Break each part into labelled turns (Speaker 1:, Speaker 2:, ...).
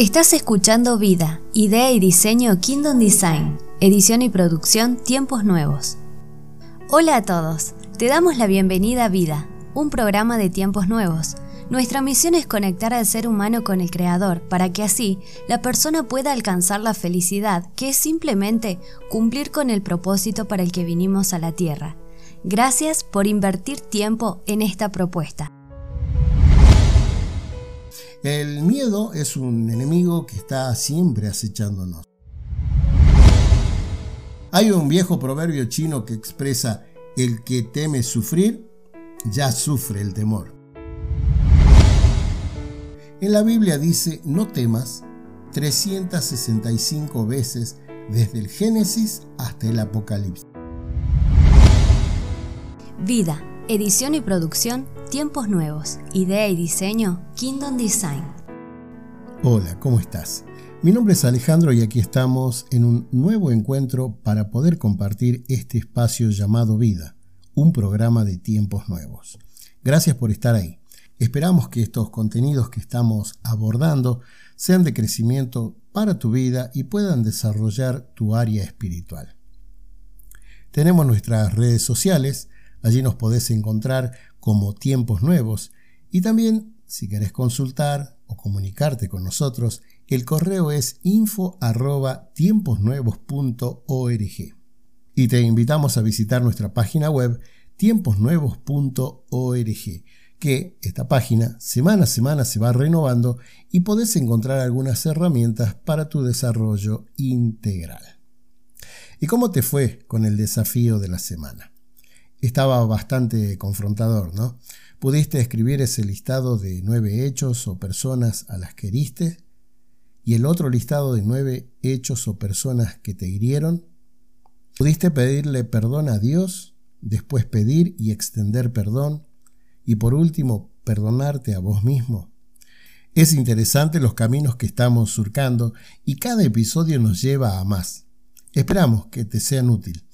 Speaker 1: Estás escuchando Vida, Idea y Diseño Kingdom Design, edición y producción Tiempos Nuevos. Hola a todos, te damos la bienvenida a Vida, un programa de tiempos nuevos. Nuestra misión es conectar al ser humano con el Creador para que así la persona pueda alcanzar la felicidad, que es simplemente cumplir con el propósito para el que vinimos a la Tierra. Gracias por invertir tiempo en esta propuesta.
Speaker 2: El miedo es un enemigo que está siempre acechándonos. Hay un viejo proverbio chino que expresa, el que teme sufrir, ya sufre el temor. En la Biblia dice, no temas 365 veces desde el Génesis hasta el Apocalipsis.
Speaker 1: Vida, edición y producción Tiempos Nuevos, idea y diseño Kingdom Design.
Speaker 2: Hola, ¿cómo estás? Mi nombre es Alejandro y aquí estamos en un nuevo encuentro para poder compartir este espacio llamado Vida, un programa de tiempos nuevos. Gracias por estar ahí. Esperamos que estos contenidos que estamos abordando sean de crecimiento para tu vida y puedan desarrollar tu área espiritual. Tenemos nuestras redes sociales, allí nos podés encontrar como tiempos nuevos y también si querés consultar o comunicarte con nosotros, el correo es info y te invitamos a visitar nuestra página web tiemposnuevos.org que esta página semana a semana se va renovando y podés encontrar algunas herramientas para tu desarrollo integral. ¿Y cómo te fue con el desafío de la semana? Estaba bastante confrontador, ¿no? ¿Pudiste escribir ese listado de nueve hechos o personas a las que heriste? ¿Y el otro listado de nueve hechos o personas que te hirieron? ¿Pudiste pedirle perdón a Dios, después pedir y extender perdón, y por último perdonarte a vos mismo? Es interesante los caminos que estamos surcando y cada episodio nos lleva a más. Esperamos que te sean útil.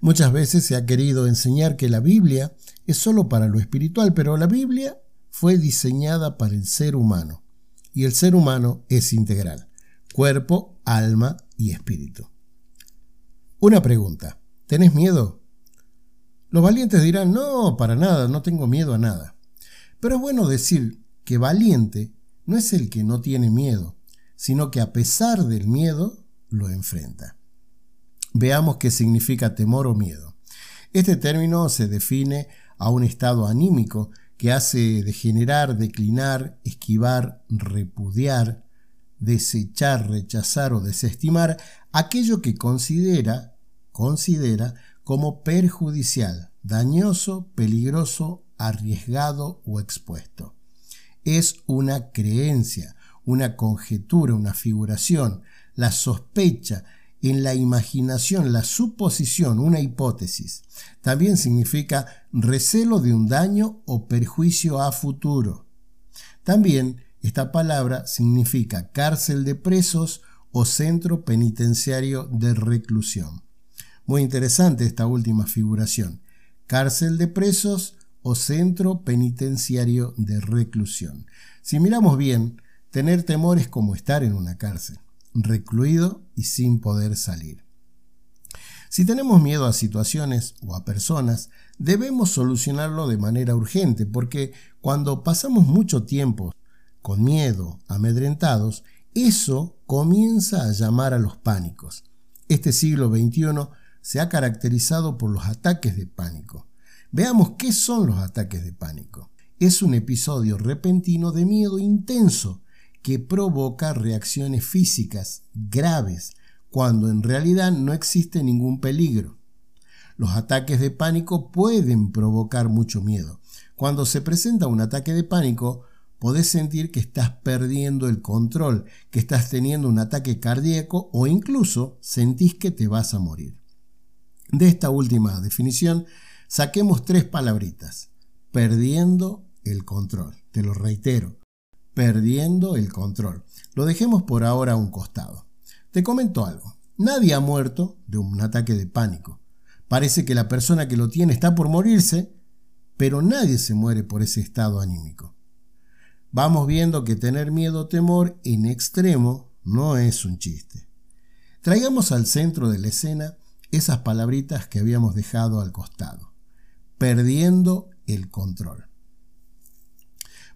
Speaker 2: Muchas veces se ha querido enseñar que la Biblia es solo para lo espiritual, pero la Biblia fue diseñada para el ser humano y el ser humano es integral, cuerpo, alma y espíritu. Una pregunta, ¿tenés miedo? Los valientes dirán, no, para nada, no tengo miedo a nada. Pero es bueno decir que valiente no es el que no tiene miedo, sino que a pesar del miedo lo enfrenta. Veamos qué significa temor o miedo. Este término se define a un estado anímico que hace degenerar, declinar, esquivar, repudiar, desechar, rechazar o desestimar aquello que considera, considera como perjudicial, dañoso, peligroso, arriesgado o expuesto. Es una creencia, una conjetura, una figuración, la sospecha, en la imaginación, la suposición, una hipótesis. También significa recelo de un daño o perjuicio a futuro. También esta palabra significa cárcel de presos o centro penitenciario de reclusión. Muy interesante esta última figuración. Cárcel de presos o centro penitenciario de reclusión. Si miramos bien, tener temor es como estar en una cárcel recluido y sin poder salir. Si tenemos miedo a situaciones o a personas, debemos solucionarlo de manera urgente, porque cuando pasamos mucho tiempo con miedo, amedrentados, eso comienza a llamar a los pánicos. Este siglo XXI se ha caracterizado por los ataques de pánico. Veamos qué son los ataques de pánico. Es un episodio repentino de miedo intenso que provoca reacciones físicas graves cuando en realidad no existe ningún peligro. Los ataques de pánico pueden provocar mucho miedo. Cuando se presenta un ataque de pánico, podés sentir que estás perdiendo el control, que estás teniendo un ataque cardíaco o incluso sentís que te vas a morir. De esta última definición, saquemos tres palabritas. Perdiendo el control. Te lo reitero perdiendo el control. Lo dejemos por ahora a un costado. Te comento algo. Nadie ha muerto de un ataque de pánico. Parece que la persona que lo tiene está por morirse, pero nadie se muere por ese estado anímico. vamos viendo que tener miedo o temor en extremo no es un chiste. Traigamos al centro de la escena esas palabritas que habíamos dejado al costado. Perdiendo el control.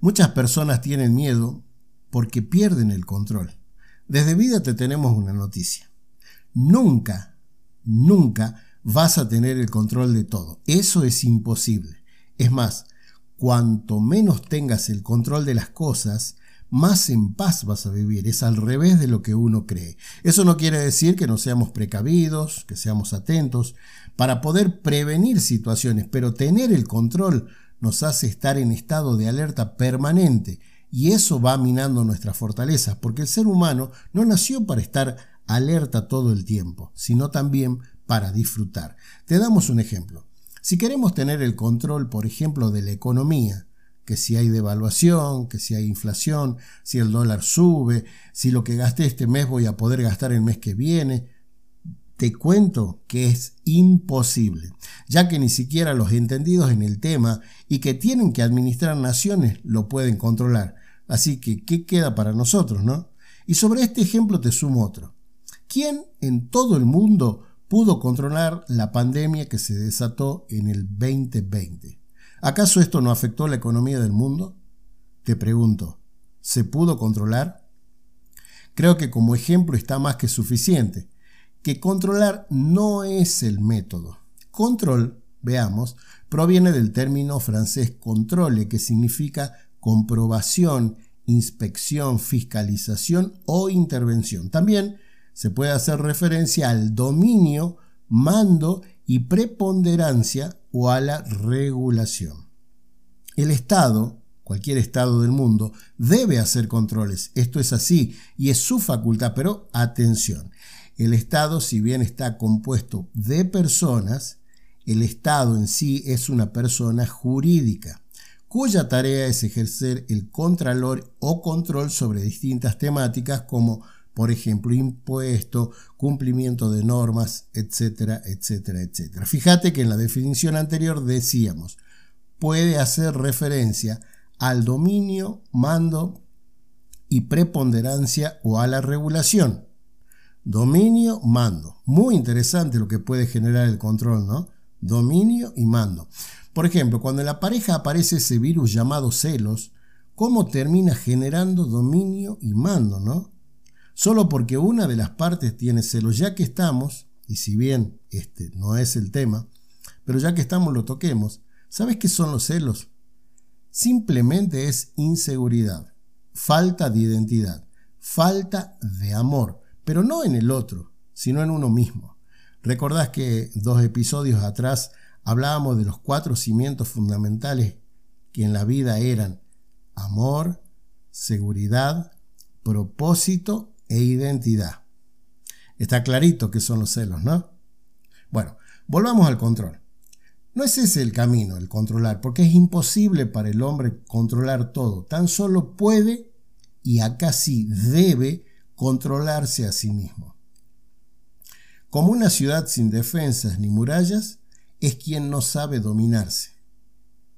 Speaker 2: Muchas personas tienen miedo porque pierden el control. Desde vida te tenemos una noticia. Nunca, nunca vas a tener el control de todo. Eso es imposible. Es más, cuanto menos tengas el control de las cosas, más en paz vas a vivir. Es al revés de lo que uno cree. Eso no quiere decir que no seamos precavidos, que seamos atentos, para poder prevenir situaciones, pero tener el control nos hace estar en estado de alerta permanente y eso va minando nuestras fortalezas, porque el ser humano no nació para estar alerta todo el tiempo, sino también para disfrutar. Te damos un ejemplo. Si queremos tener el control, por ejemplo, de la economía, que si hay devaluación, que si hay inflación, si el dólar sube, si lo que gasté este mes voy a poder gastar el mes que viene. Te cuento que es imposible, ya que ni siquiera los entendidos en el tema y que tienen que administrar naciones lo pueden controlar. Así que, ¿qué queda para nosotros, no? Y sobre este ejemplo te sumo otro. ¿Quién en todo el mundo pudo controlar la pandemia que se desató en el 2020? ¿Acaso esto no afectó la economía del mundo? Te pregunto, ¿se pudo controlar? Creo que como ejemplo está más que suficiente, que controlar no es el método. Control, veamos, proviene del término francés controle, que significa comprobación, inspección, fiscalización o intervención. También se puede hacer referencia al dominio, mando y preponderancia o a la regulación. El Estado, cualquier Estado del mundo, debe hacer controles. Esto es así y es su facultad, pero atención. El Estado, si bien está compuesto de personas, el Estado en sí es una persona jurídica, cuya tarea es ejercer el contralor o control sobre distintas temáticas como por ejemplo, impuesto, cumplimiento de normas, etcétera, etcétera, etcétera. Fíjate que en la definición anterior decíamos, puede hacer referencia al dominio, mando y preponderancia o a la regulación. Dominio, mando. Muy interesante lo que puede generar el control, ¿no? Dominio y mando. Por ejemplo, cuando en la pareja aparece ese virus llamado celos, ¿cómo termina generando dominio y mando, ¿no? solo porque una de las partes tiene celos, ya que estamos, y si bien este no es el tema, pero ya que estamos lo toquemos, ¿sabes qué son los celos? Simplemente es inseguridad, falta de identidad, falta de amor, pero no en el otro, sino en uno mismo. Recordás que dos episodios atrás hablábamos de los cuatro cimientos fundamentales que en la vida eran amor, seguridad, propósito e identidad. Está clarito que son los celos, ¿no? Bueno, volvamos al control. No es ese el camino, el controlar, porque es imposible para el hombre controlar todo. Tan solo puede, y acá sí debe, controlarse a sí mismo. Como una ciudad sin defensas ni murallas, es quien no sabe dominarse.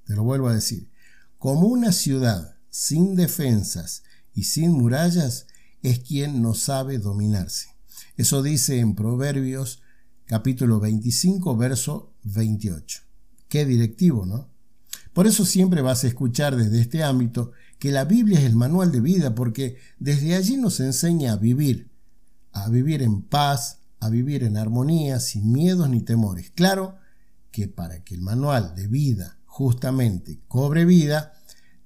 Speaker 2: Te lo vuelvo a decir. Como una ciudad sin defensas y sin murallas, es quien no sabe dominarse. Eso dice en Proverbios capítulo 25, verso 28. Qué directivo, ¿no? Por eso siempre vas a escuchar desde este ámbito que la Biblia es el manual de vida, porque desde allí nos enseña a vivir, a vivir en paz, a vivir en armonía, sin miedos ni temores. Claro que para que el manual de vida justamente cobre vida,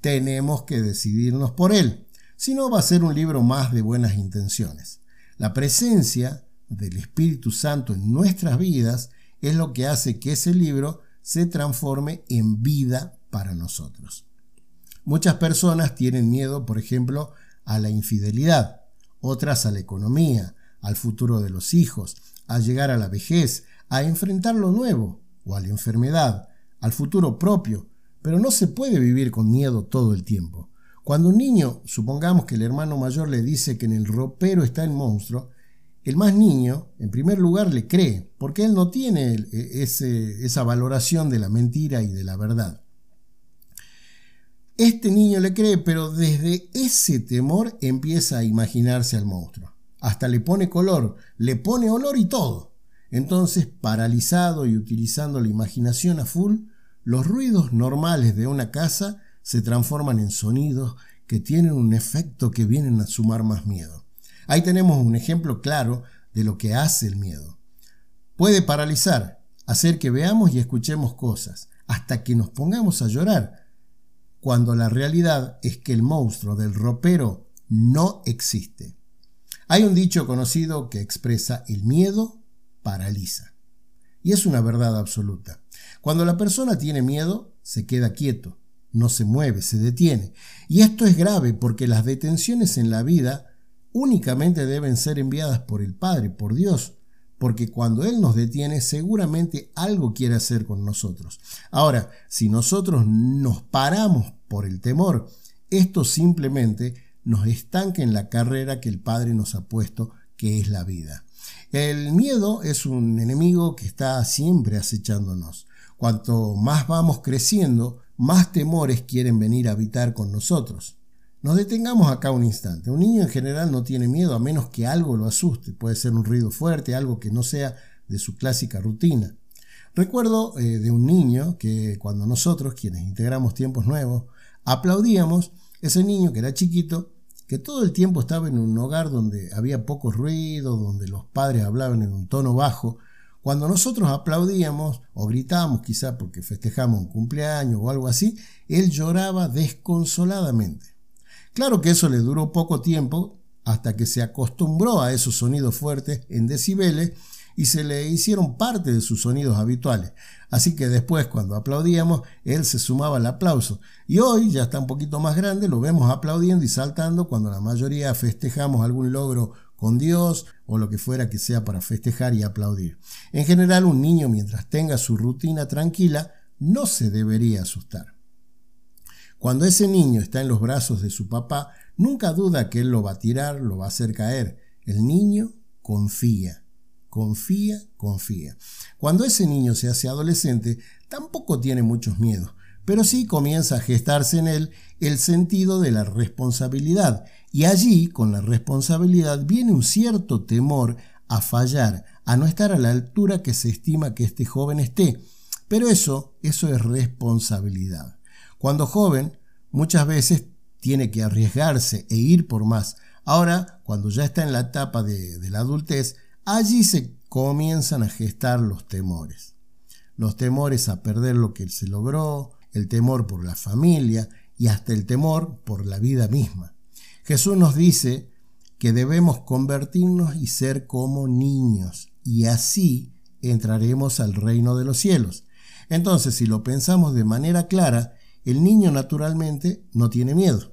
Speaker 2: tenemos que decidirnos por él sino va a ser un libro más de buenas intenciones. La presencia del Espíritu Santo en nuestras vidas es lo que hace que ese libro se transforme en vida para nosotros. Muchas personas tienen miedo, por ejemplo, a la infidelidad, otras a la economía, al futuro de los hijos, a llegar a la vejez, a enfrentar lo nuevo o a la enfermedad, al futuro propio, pero no se puede vivir con miedo todo el tiempo. Cuando un niño, supongamos que el hermano mayor le dice que en el ropero está el monstruo, el más niño, en primer lugar, le cree, porque él no tiene esa valoración de la mentira y de la verdad. Este niño le cree, pero desde ese temor empieza a imaginarse al monstruo. Hasta le pone color, le pone olor y todo. Entonces, paralizado y utilizando la imaginación a full, los ruidos normales de una casa se transforman en sonidos que tienen un efecto que vienen a sumar más miedo. Ahí tenemos un ejemplo claro de lo que hace el miedo. Puede paralizar, hacer que veamos y escuchemos cosas, hasta que nos pongamos a llorar, cuando la realidad es que el monstruo del ropero no existe. Hay un dicho conocido que expresa el miedo paraliza. Y es una verdad absoluta. Cuando la persona tiene miedo, se queda quieto, no se mueve, se detiene. Y esto es grave porque las detenciones en la vida únicamente deben ser enviadas por el Padre, por Dios, porque cuando Él nos detiene seguramente algo quiere hacer con nosotros. Ahora, si nosotros nos paramos por el temor, esto simplemente nos estanca en la carrera que el Padre nos ha puesto, que es la vida. El miedo es un enemigo que está siempre acechándonos. Cuanto más vamos creciendo, más temores quieren venir a habitar con nosotros. Nos detengamos acá un instante. Un niño en general no tiene miedo a menos que algo lo asuste. Puede ser un ruido fuerte, algo que no sea de su clásica rutina. Recuerdo eh, de un niño que cuando nosotros, quienes integramos tiempos nuevos, aplaudíamos, ese niño que era chiquito, que todo el tiempo estaba en un hogar donde había poco ruido, donde los padres hablaban en un tono bajo, cuando nosotros aplaudíamos o gritábamos quizá porque festejamos un cumpleaños o algo así, él lloraba desconsoladamente. Claro que eso le duró poco tiempo hasta que se acostumbró a esos sonidos fuertes en decibeles y se le hicieron parte de sus sonidos habituales. Así que después, cuando aplaudíamos, él se sumaba al aplauso. Y hoy, ya está un poquito más grande, lo vemos aplaudiendo y saltando cuando la mayoría festejamos algún logro con Dios o lo que fuera que sea para festejar y aplaudir. En general, un niño, mientras tenga su rutina tranquila, no se debería asustar. Cuando ese niño está en los brazos de su papá, nunca duda que él lo va a tirar, lo va a hacer caer. El niño confía, confía, confía. Cuando ese niño se hace adolescente, tampoco tiene muchos miedos, pero sí comienza a gestarse en él el sentido de la responsabilidad. Y allí, con la responsabilidad, viene un cierto temor a fallar, a no estar a la altura que se estima que este joven esté. Pero eso, eso es responsabilidad. Cuando joven, muchas veces tiene que arriesgarse e ir por más. Ahora, cuando ya está en la etapa de, la adultez, allí se comienzan a gestar los temores. Los temores a perder lo que se logró, el temor por la familia y hasta el temor por la vida misma. Jesús nos dice que debemos convertirnos y ser como niños, y así entraremos al reino de los cielos. Entonces, si lo pensamos de manera clara, el niño naturalmente no tiene miedo.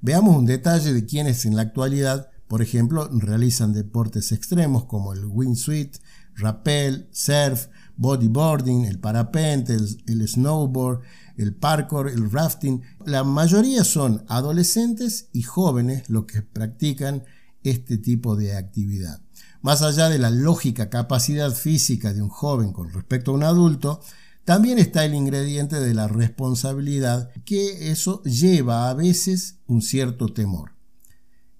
Speaker 2: Veamos un detalle de quienes en la actualidad, por ejemplo, realizan deportes extremos como el wingsuit, rappel, surf, bodyboarding, el parapente, el, snowboard, el parkour, el rafting. La mayoría son adolescentes y jóvenes los que practican este tipo de actividad. Más allá de la lógica capacidad física de un joven con respecto a un adulto, también está el ingrediente de la responsabilidad, que eso lleva a veces un cierto temor.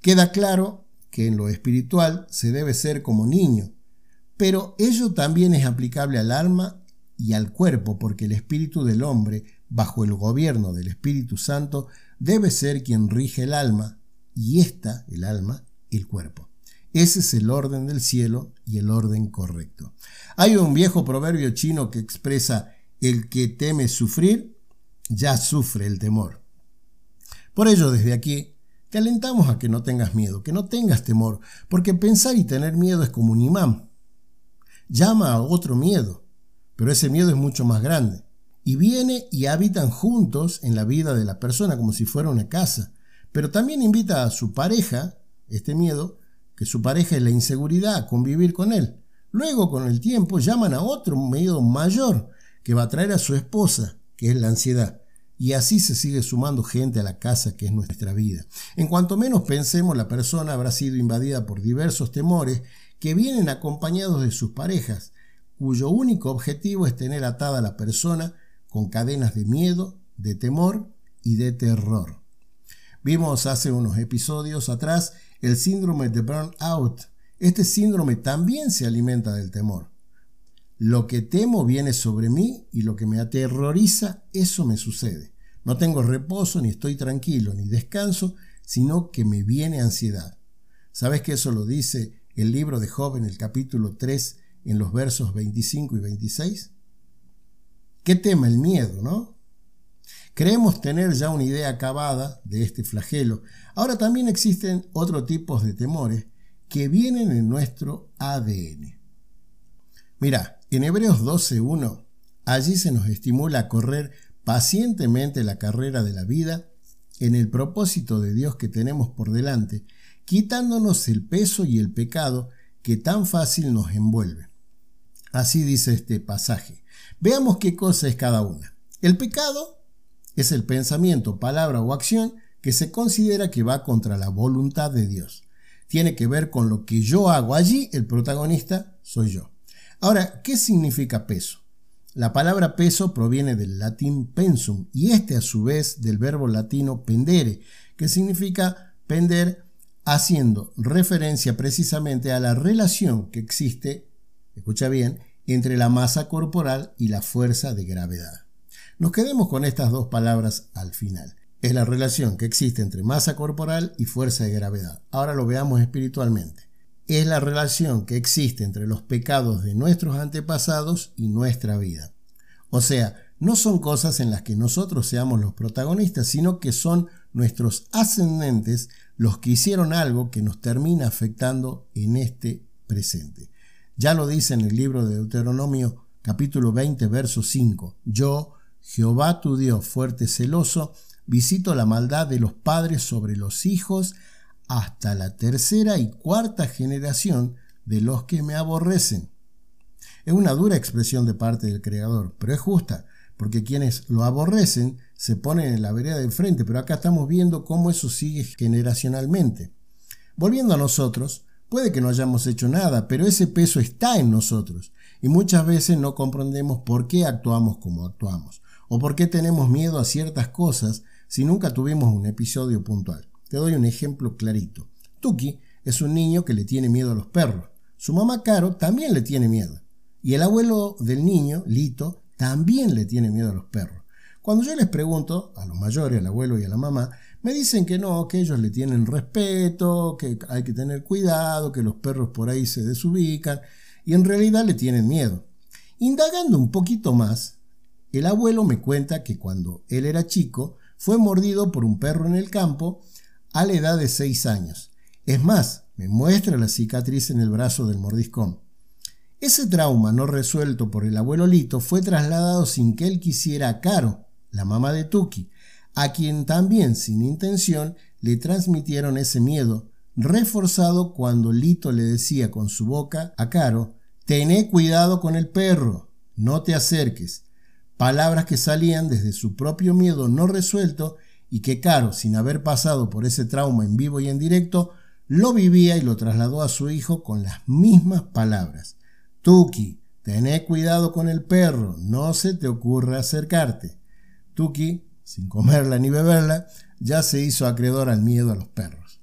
Speaker 2: Queda claro que en lo espiritual se debe ser como niño, pero ello también es aplicable al alma y al cuerpo, porque el espíritu del hombre, bajo el gobierno del Espíritu Santo, debe ser quien rige el alma, y ésta, el alma, el cuerpo. Ese es el orden del cielo y el orden correcto. Hay un viejo proverbio chino que expresa el que teme sufrir, ya sufre el temor. Por ello, desde aquí, te alentamos a que no tengas miedo, que no tengas temor, porque pensar y tener miedo es como un imán. Llama a otro miedo, pero ese miedo es mucho más grande. Y viene y habitan juntos en la vida de la persona como si fuera una casa. Pero también invita a su pareja, este miedo, que su pareja es la inseguridad, a convivir con él. Luego, con el tiempo, llaman a otro miedo mayor, que va a traer a su esposa, que es la ansiedad. Y así se sigue sumando gente a la casa que es nuestra vida. En cuanto menos pensemos, la persona habrá sido invadida por diversos temores que vienen acompañados de sus parejas, cuyo único objetivo es tener atada a la persona con cadenas de miedo, de temor y de terror. Vimos hace unos episodios atrás el síndrome de burnout. Este síndrome también se alimenta del temor. Lo que temo viene sobre mí y lo que me aterroriza, eso me sucede. No tengo reposo, ni estoy tranquilo, ni descanso, sino que me viene ansiedad. ¿Sabes que eso lo dice el libro de Job en el capítulo 3, en los versos 25 y 26? ¿Qué tema el miedo, no? Creemos tener ya una idea acabada de este flagelo. Ahora también existen otros tipos de temores que vienen en nuestro ADN. Mira, en Hebreos 12.1, allí se nos estimula a correr pacientemente la carrera de la vida en el propósito de Dios que tenemos por delante, quitándonos el peso y el pecado que tan fácil nos envuelve. Así dice este pasaje. Veamos qué cosa es cada una. El pecado es el pensamiento, palabra o acción que se considera que va contra la voluntad de Dios. Tiene que ver con lo que yo hago allí, el protagonista soy yo. Ahora, ¿qué significa peso? La palabra peso proviene del latín pensum y este a su vez del verbo latino pendere, que significa pender haciendo referencia precisamente a la relación que existe, escucha bien, entre la masa corporal y la fuerza de gravedad. Nos quedemos con estas dos palabras al final. Es la relación que existe entre masa corporal y fuerza de gravedad. Ahora lo veamos espiritualmente. Es la relación que existe entre los pecados de nuestros antepasados y nuestra vida. O sea, no son cosas en las que nosotros seamos los protagonistas, sino que son nuestros ascendentes los que hicieron algo que nos termina afectando en este presente. Ya lo dice en el libro de Deuteronomio capítulo 20, verso 5. Yo, Jehová tu Dios, fuerte celoso, visito la maldad de los padres sobre los hijos hasta la tercera y cuarta generación de los que me aborrecen. Es una dura expresión de parte del Creador, pero es justa, porque quienes lo aborrecen se ponen en la vereda de frente, pero acá estamos viendo cómo eso sigue generacionalmente. Volviendo a nosotros, puede que no hayamos hecho nada, pero ese peso está en nosotros, y muchas veces no comprendemos por qué actuamos como actuamos o por qué tenemos miedo a ciertas cosas si nunca tuvimos un episodio puntual. Te doy un ejemplo clarito. Tuki es un niño que le tiene miedo a los perros. Su mamá Caro también le tiene miedo. Y el abuelo del niño, Lito, también le tiene miedo a los perros. Cuando yo les pregunto, a los mayores, al abuelo y a la mamá, me dicen que no, que ellos le tienen respeto, que hay que tener cuidado, que los perros por ahí se desubican, y en realidad le tienen miedo. Indagando un poquito más, el abuelo me cuenta que cuando él era chico fue mordido por un perro en el campo a la edad de 6 años. Es más, me muestra la cicatriz en el brazo del mordiscón. Ese trauma no resuelto por el abuelo Lito fue trasladado sin que él quisiera a Caro, la mamá de Tuki, a quien también sin intención le transmitieron ese miedo, reforzado cuando Lito le decía con su boca a Caro, Tené cuidado con el perro, no te acerques, palabras que salían desde su propio miedo no resuelto y que Caro, sin haber pasado por ese trauma en vivo y en directo, lo vivía y lo trasladó a su hijo con las mismas palabras. Tuki, tené cuidado con el perro, no se te ocurra acercarte. Tuki, sin comerla ni beberla, ya se hizo acreedor al miedo a los perros.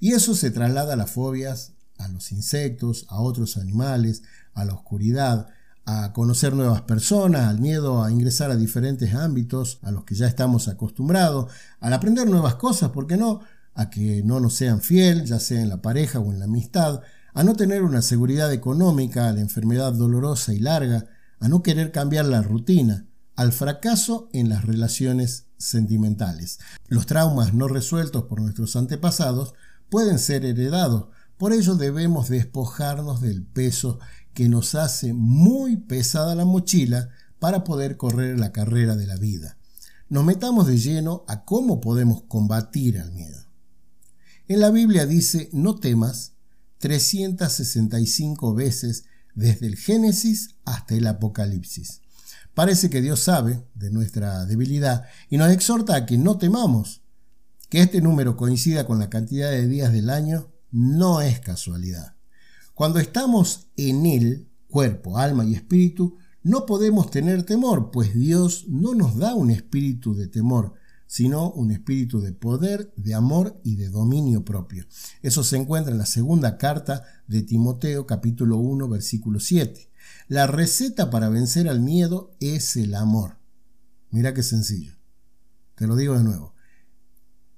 Speaker 2: Y eso se traslada a las fobias, a los insectos, a otros animales, a la oscuridad, a conocer nuevas personas, al miedo a ingresar a diferentes ámbitos a los que ya estamos acostumbrados, al aprender nuevas cosas, ¿por qué no? A que no nos sean fiel, ya sea en la pareja o en la amistad, a no tener una seguridad económica, a la enfermedad dolorosa y larga, a no querer cambiar la rutina, al fracaso en las relaciones sentimentales. Los traumas no resueltos por nuestros antepasados pueden ser heredados, por ello debemos despojarnos del peso que nos hace muy pesada la mochila para poder correr la carrera de la vida. Nos metamos de lleno a cómo podemos combatir al miedo. En la Biblia dice no temas 365 veces desde el Génesis hasta el Apocalipsis. Parece que Dios sabe de nuestra debilidad y nos exhorta a que no temamos. Que este número coincida con la cantidad de días del año no es casualidad. Cuando estamos en Él, cuerpo, alma y espíritu, no podemos tener temor, pues Dios no nos da un espíritu de temor, sino un espíritu de poder, de amor y de dominio propio. Eso se encuentra en la segunda carta de Timoteo capítulo 1 versículo 7. La receta para vencer al miedo es el amor. Mira qué sencillo. Te lo digo de nuevo.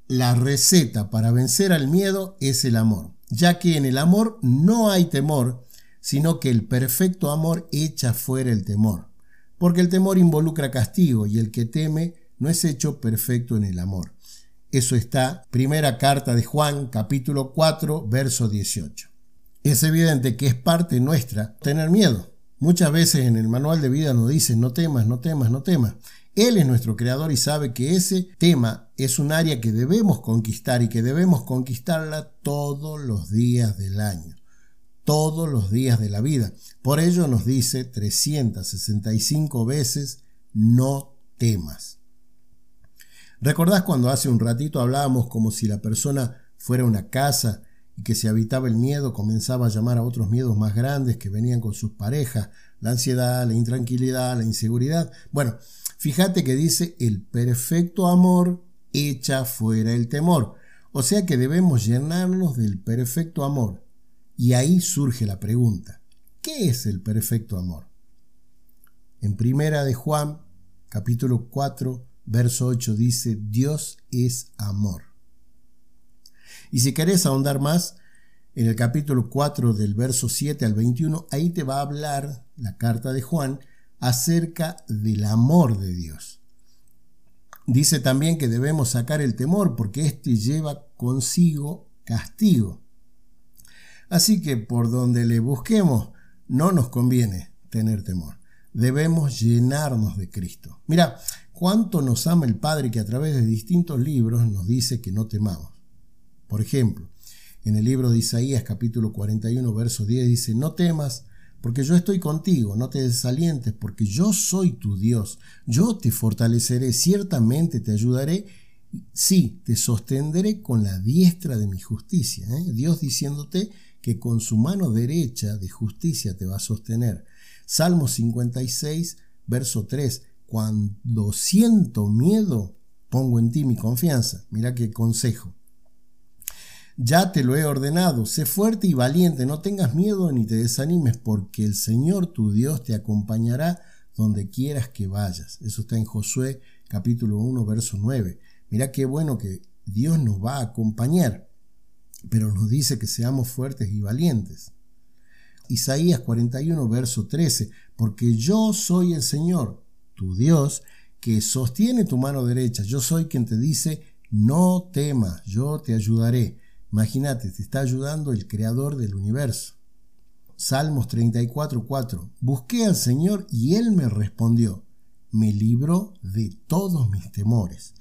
Speaker 2: La receta para vencer al miedo es el amor, ya que en el amor no hay temor, sino que el perfecto amor echa fuera el temor, porque el temor involucra castigo y el que teme no es hecho perfecto en el amor. Eso está, primera carta de Juan, capítulo 4, verso 18. Es evidente que es parte nuestra tener miedo. Muchas veces en el manual de vida nos dice no temas, no temas, no temas. Él es nuestro creador y sabe que ese tema es un área que debemos conquistar y que debemos conquistarla todos los días del año, todos los días de la vida. Por ello nos dice 365 veces, no temas. ¿Recordás cuando hace un ratito hablábamos como si la persona fuera una casa y que si habitaba el miedo comenzaba a llamar a otros miedos más grandes que venían con sus parejas, la ansiedad, la intranquilidad, la inseguridad? Bueno, Fíjate que dice el perfecto amor echa fuera el temor. O sea que debemos llenarnos del perfecto amor. Y ahí surge la pregunta, ¿qué es el perfecto amor? En primera de Juan, capítulo 4, verso 8 dice, Dios es amor. Y si querés ahondar más, en el capítulo 4 del verso 7 al 21, ahí te va a hablar la carta de Juan acerca del amor de Dios. Dice también que debemos sacar el temor porque éste lleva consigo castigo. Así que por donde le busquemos, no nos conviene tener temor. Debemos llenarnos de Cristo. Mira, cuánto nos ama el Padre que a través de distintos libros nos dice que no temamos. Por ejemplo, en el libro de Isaías capítulo 41, verso 10 dice, no temas, porque yo estoy contigo, no te desalientes, porque yo soy tu Dios, yo te fortaleceré, ciertamente te ayudaré, sí, te sostendré con la diestra de mi justicia. ¿eh? Dios diciéndote que con su mano derecha de justicia te va a sostener. Salmo 56, verso 3, cuando siento miedo, pongo en ti mi confianza. Mira qué consejo. Ya te lo he ordenado, sé fuerte y valiente, no tengas miedo ni te desanimes, porque el Señor tu Dios te acompañará donde quieras que vayas. Eso está en Josué capítulo 1, verso 9. Mira qué bueno que Dios nos va a acompañar, pero nos dice que seamos fuertes y valientes. Isaías 41, verso 13, porque yo soy el Señor, tu Dios, que sostiene tu mano derecha. Yo soy quien te dice, no temas, yo te ayudaré. Imagínate, te está ayudando el creador del universo. Salmos 34:4. Busqué al Señor y Él me respondió. Me libró de todos mis temores.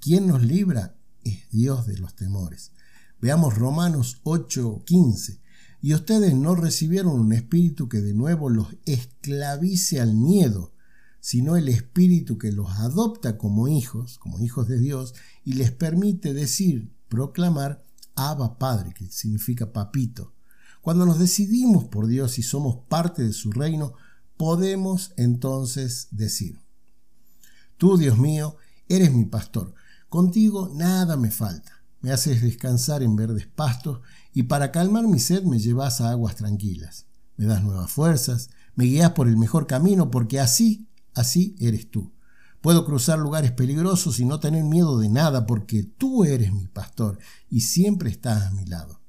Speaker 2: ¿Quién nos libra? Es Dios de los temores. Veamos Romanos 8:15. Y ustedes no recibieron un espíritu que de nuevo los esclavice al miedo, sino el espíritu que los adopta como hijos, como hijos de Dios, y les permite decir, proclamar, Abba Padre, que significa papito. Cuando nos decidimos por Dios y somos parte de su reino, podemos entonces decir, Tú, Dios mío, eres mi pastor, contigo nada me falta, me haces descansar en verdes pastos y para calmar mi sed me llevas a aguas tranquilas, me das nuevas fuerzas, me guías por el mejor camino porque así, así eres tú. Puedo cruzar lugares peligrosos y no tener miedo de nada porque tú eres mi pastor y siempre estás a mi lado.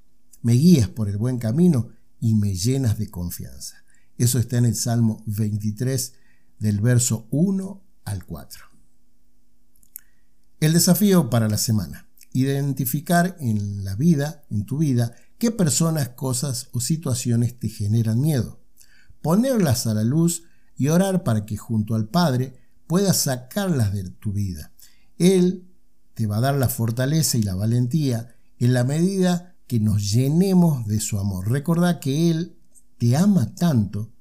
Speaker 2: Me guías por el buen camino y me llenas de confianza. Eso está en el Salmo 23 del verso 1 al 4. El desafío para la semana. Identificar en la vida, en tu vida, qué personas, cosas o situaciones te generan miedo. Ponerlas a la luz y orar para que junto al Padre puedas sacarlas de tu vida. Él te va a dar la fortaleza y la valentía en la medida que nos llenemos de su amor. Recordá que Él te ama tanto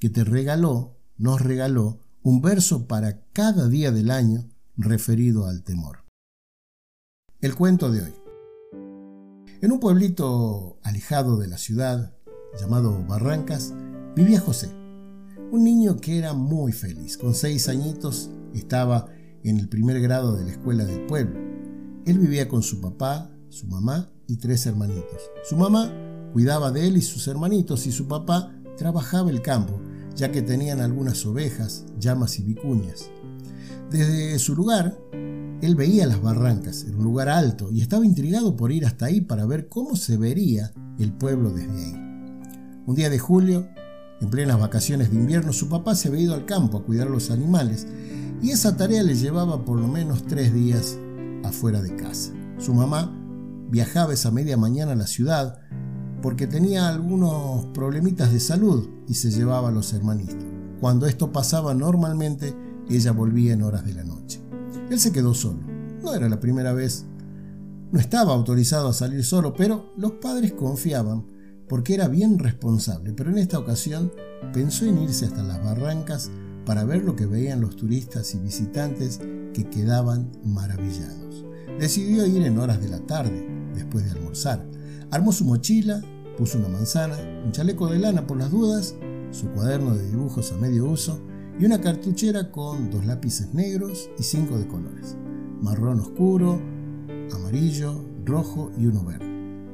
Speaker 2: que te regaló, nos regaló, un verso para cada día del año referido al temor. El cuento de hoy. En un pueblito alejado de la ciudad, llamado Barrancas, vivía José un niño que era muy feliz. Con seis añitos estaba en el primer grado de la escuela del pueblo. Él vivía con su papá, su mamá y tres hermanitos. Su mamá cuidaba de él y sus hermanitos y su papá trabajaba el campo, ya que tenían algunas ovejas, llamas y vicuñas. Desde su lugar, él veía las barrancas, en un lugar alto, y estaba intrigado por ir hasta ahí para ver cómo se vería el pueblo desde ahí. Un día de julio, en plenas vacaciones de invierno, su papá se había ido al campo a cuidar los animales, y esa tarea le llevaba por lo menos tres días afuera de casa. Su mamá viajaba esa media mañana a la ciudad porque tenía algunos problemitas de salud y se llevaba a los hermanitos. Cuando esto pasaba normalmente, ella volvía en horas de la noche. Él se quedó solo. No era la primera vez. No estaba autorizado a salir solo, pero los padres confiaban porque era bien responsable. Pero en esta ocasión pensó en irse hasta las barrancas para ver lo que veían los turistas y visitantes que quedaban maravillados. Decidió ir en horas de la tarde, después de almorzar. Armó su mochila, puso una manzana, un chaleco de lana por las dudas, su cuaderno de dibujos a medio uso y una cartuchera con dos lápices negros y cinco de colores, marrón oscuro, amarillo, rojo y uno verde.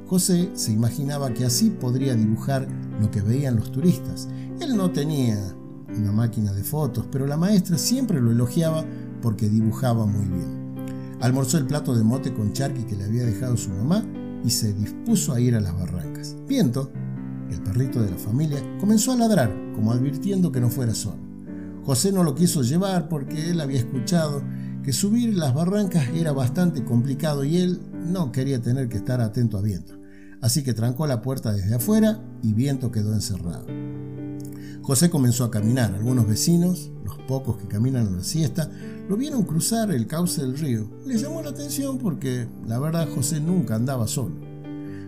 Speaker 2: José se imaginaba que así podría dibujar lo que veían los turistas. Él no tenía una máquina de fotos, pero la maestra siempre lo elogiaba porque dibujaba muy bien. Almorzó el plato de mote con charqui que le había dejado su mamá y se dispuso a ir a las barrancas. Viento, el perrito de la familia, comenzó a ladrar, como advirtiendo que no fuera solo. José no lo quiso llevar porque él había escuchado que subir las barrancas era bastante complicado y él no quería tener que estar atento a Viento. Así que trancó la puerta desde afuera y Viento quedó encerrado. José comenzó a caminar. Algunos vecinos, los pocos que caminan a la siesta, lo vieron cruzar el cauce del río. Le llamó la atención porque la verdad José nunca andaba solo.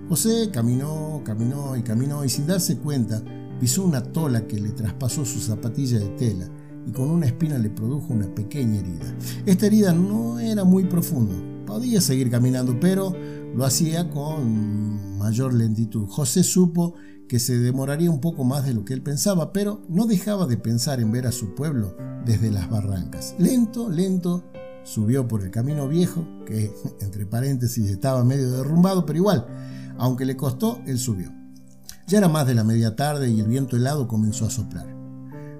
Speaker 2: José caminó, caminó y caminó y sin darse cuenta pisó una tola que le traspasó su zapatilla de tela y con una espina le produjo una pequeña herida. Esta herida no era muy profunda, podía seguir caminando, pero lo hacía con mayor lentitud. José supo que se demoraría un poco más de lo que él pensaba, pero no dejaba de pensar en ver a su pueblo desde las barrancas. Lento, lento, subió por el camino viejo, que entre paréntesis estaba medio derrumbado, pero igual, aunque le costó, él subió. Ya era más de la media tarde y el viento helado comenzó a soplar.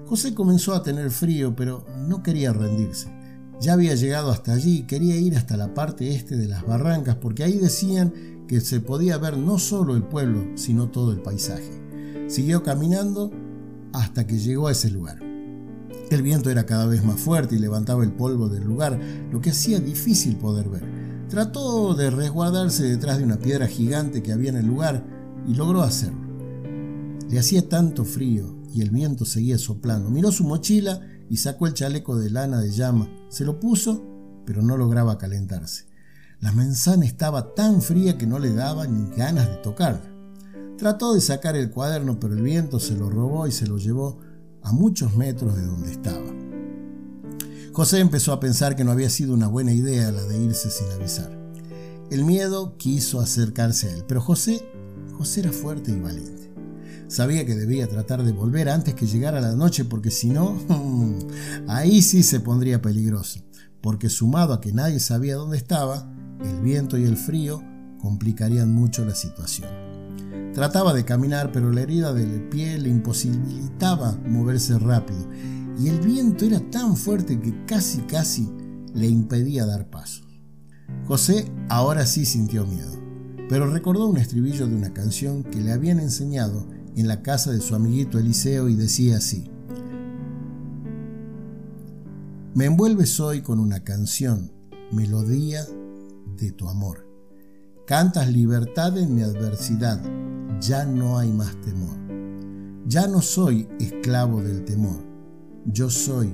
Speaker 2: José comenzó a tener frío, pero no quería rendirse. Ya había llegado hasta allí, quería ir hasta la parte este de las barrancas, porque ahí decían que se podía ver no solo el pueblo, sino todo el paisaje. Siguió caminando hasta que llegó a ese lugar. El viento era cada vez más fuerte y levantaba el polvo del lugar, lo que hacía difícil poder ver. Trató de resguardarse detrás de una piedra gigante que había en el lugar y logró hacerlo. Le hacía tanto frío y el viento seguía soplando. Miró su mochila y sacó el chaleco de lana de llama. Se lo puso, pero no lograba calentarse. La manzana estaba tan fría que no le daba ni ganas de tocarla. Trató de sacar el cuaderno, pero el viento se lo robó y se lo llevó a muchos metros de donde estaba. José empezó a pensar que no había sido una buena idea la de irse sin avisar. El miedo quiso acercarse a él, pero José, José era fuerte y valiente. Sabía que debía tratar de volver antes que llegara la noche porque si no, ahí sí se pondría peligroso, porque sumado a que nadie sabía dónde estaba, el viento y el frío complicarían mucho la situación. Trataba de caminar, pero la herida del pie le imposibilitaba moverse rápido, y el viento era tan fuerte que casi casi le impedía dar pasos. José ahora sí sintió miedo, pero recordó un estribillo de una canción que le habían enseñado en la casa de su amiguito Eliseo y decía así, Me envuelves hoy con una canción, melodía de tu amor. Cantas libertad en mi adversidad, ya no hay más temor. Ya no soy esclavo del temor, yo soy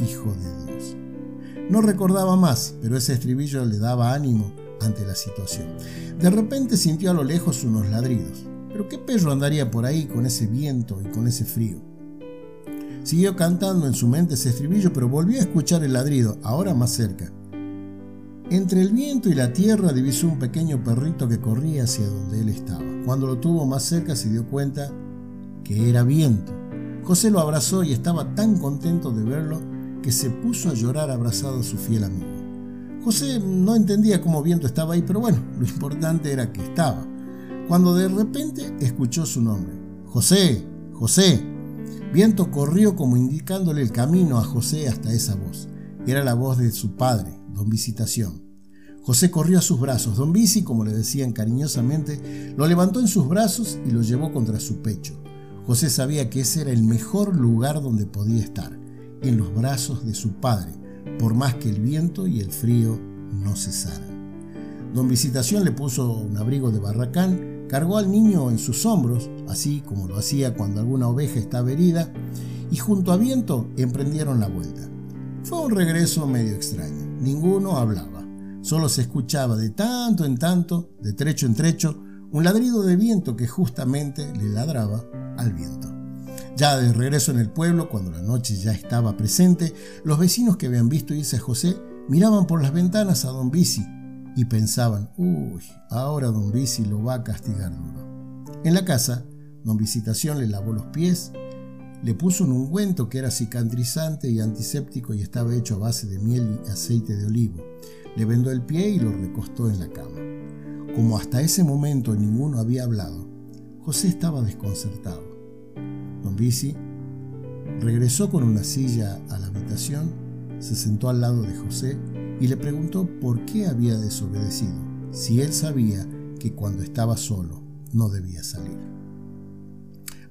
Speaker 2: hijo de Dios. No recordaba más, pero ese estribillo le daba ánimo ante la situación. De repente sintió a lo lejos unos ladridos. Pero qué perro andaría por ahí con ese viento y con ese frío. Siguió cantando en su mente ese estribillo, pero volvió a escuchar el ladrido, ahora más cerca. Entre el viento y la tierra divisó un pequeño perrito que corría hacia donde él estaba. Cuando lo tuvo más cerca se dio cuenta que era viento. José lo abrazó y estaba tan contento de verlo que se puso a llorar abrazado a su fiel amigo. José no entendía cómo Viento estaba ahí, pero bueno, lo importante era que estaba. Cuando de repente escuchó su nombre. José, José. Viento corrió como indicándole el camino a José hasta esa voz. Era la voz de su padre, don Visitación. José corrió a sus brazos. Don Visi, como le decían cariñosamente, lo levantó en sus brazos y lo llevó contra su pecho. José sabía que ese era el mejor lugar donde podía estar, en los brazos de su padre, por más que el viento y el frío no cesaran. Don Visitación le puso un abrigo de barracán, cargó al niño en sus hombros, así como lo hacía cuando alguna oveja estaba herida, y junto a Viento emprendieron la vuelta. Fue un regreso medio extraño. Ninguno hablaba. Solo se escuchaba de tanto en tanto, de trecho en trecho, un ladrido de viento que justamente le ladraba al viento. Ya de regreso en el pueblo, cuando la noche ya estaba presente, los vecinos que habían visto irse a José miraban por las ventanas a don Bisi y pensaban, uy, ahora don Bisi lo va a castigar duro. En la casa, don Visitación le lavó los pies, le puso un ungüento que era cicatrizante y antiséptico y estaba hecho a base de miel y aceite de olivo. Le vendó el pie y lo recostó en la cama. Como hasta ese momento ninguno había hablado, José estaba desconcertado. Don Bisi regresó con una silla a la habitación, se sentó al lado de José y le preguntó por qué había desobedecido, si él sabía que cuando estaba solo no debía salir.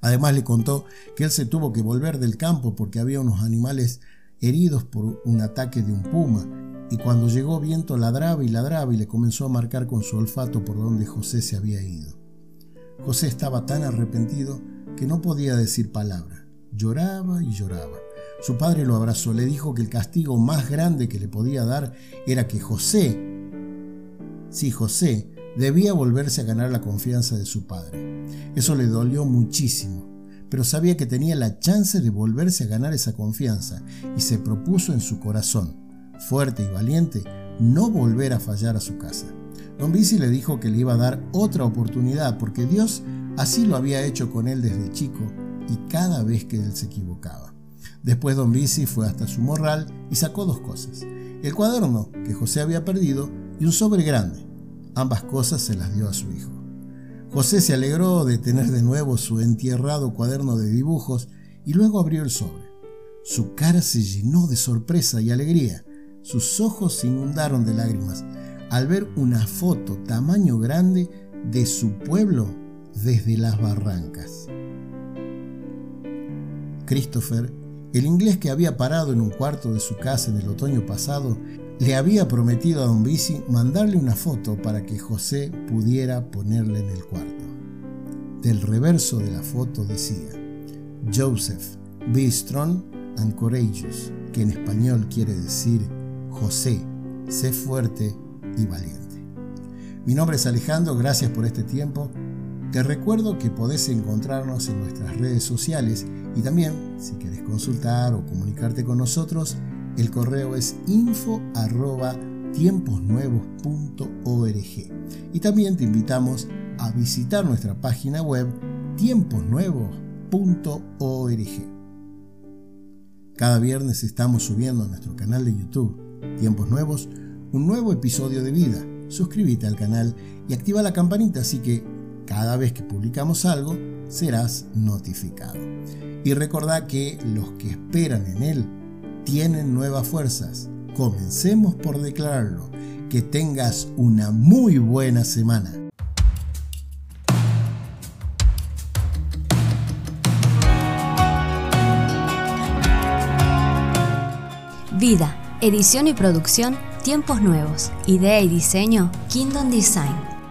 Speaker 2: Además le contó que él se tuvo que volver del campo porque había unos animales heridos por un ataque de un puma y cuando llegó viento ladraba y ladraba y le comenzó a marcar con su olfato por donde José se había ido. José estaba tan arrepentido que no podía decir palabra. Lloraba y lloraba. Su padre lo abrazó, le dijo que el castigo más grande que le podía dar era que José, sí José, debía volverse a ganar la confianza de su padre. Eso le dolió muchísimo, pero sabía que tenía la chance de volverse a ganar esa confianza y se propuso en su corazón, fuerte y valiente, no volver a fallar a su casa. Don Bisi le dijo que le iba a dar otra oportunidad porque Dios Así lo había hecho con él desde chico y cada vez que él se equivocaba. Después don Bisi fue hasta su morral y sacó dos cosas. El cuaderno que José había perdido y un sobre grande. Ambas cosas se las dio a su hijo. José se alegró de tener de nuevo su entierrado cuaderno de dibujos y luego abrió el sobre. Su cara se llenó de sorpresa y alegría. Sus ojos se inundaron de lágrimas al ver una foto tamaño grande de su pueblo desde las barrancas. Christopher, el inglés que había parado en un cuarto de su casa en el otoño pasado, le había prometido a don Bisi mandarle una foto para que José pudiera ponerle en el cuarto. Del reverso de la foto decía, Joseph, be strong and courageous, que en español quiere decir, José, sé fuerte y valiente. Mi nombre es Alejandro, gracias por este tiempo te recuerdo que podés encontrarnos en nuestras redes sociales y también, si querés consultar o comunicarte con nosotros, el correo es info Y también te invitamos a visitar nuestra página web tiemposnuevos.org. Cada viernes estamos subiendo a nuestro canal de YouTube, Tiempos Nuevos, un nuevo episodio de vida. Suscríbete al canal y activa la campanita así que cada vez que publicamos algo, serás notificado. Y recordá que los que esperan en Él tienen nuevas fuerzas. Comencemos por declararlo. Que tengas una muy buena semana.
Speaker 1: Vida, edición y producción, tiempos nuevos. Idea y diseño, Kingdom Design.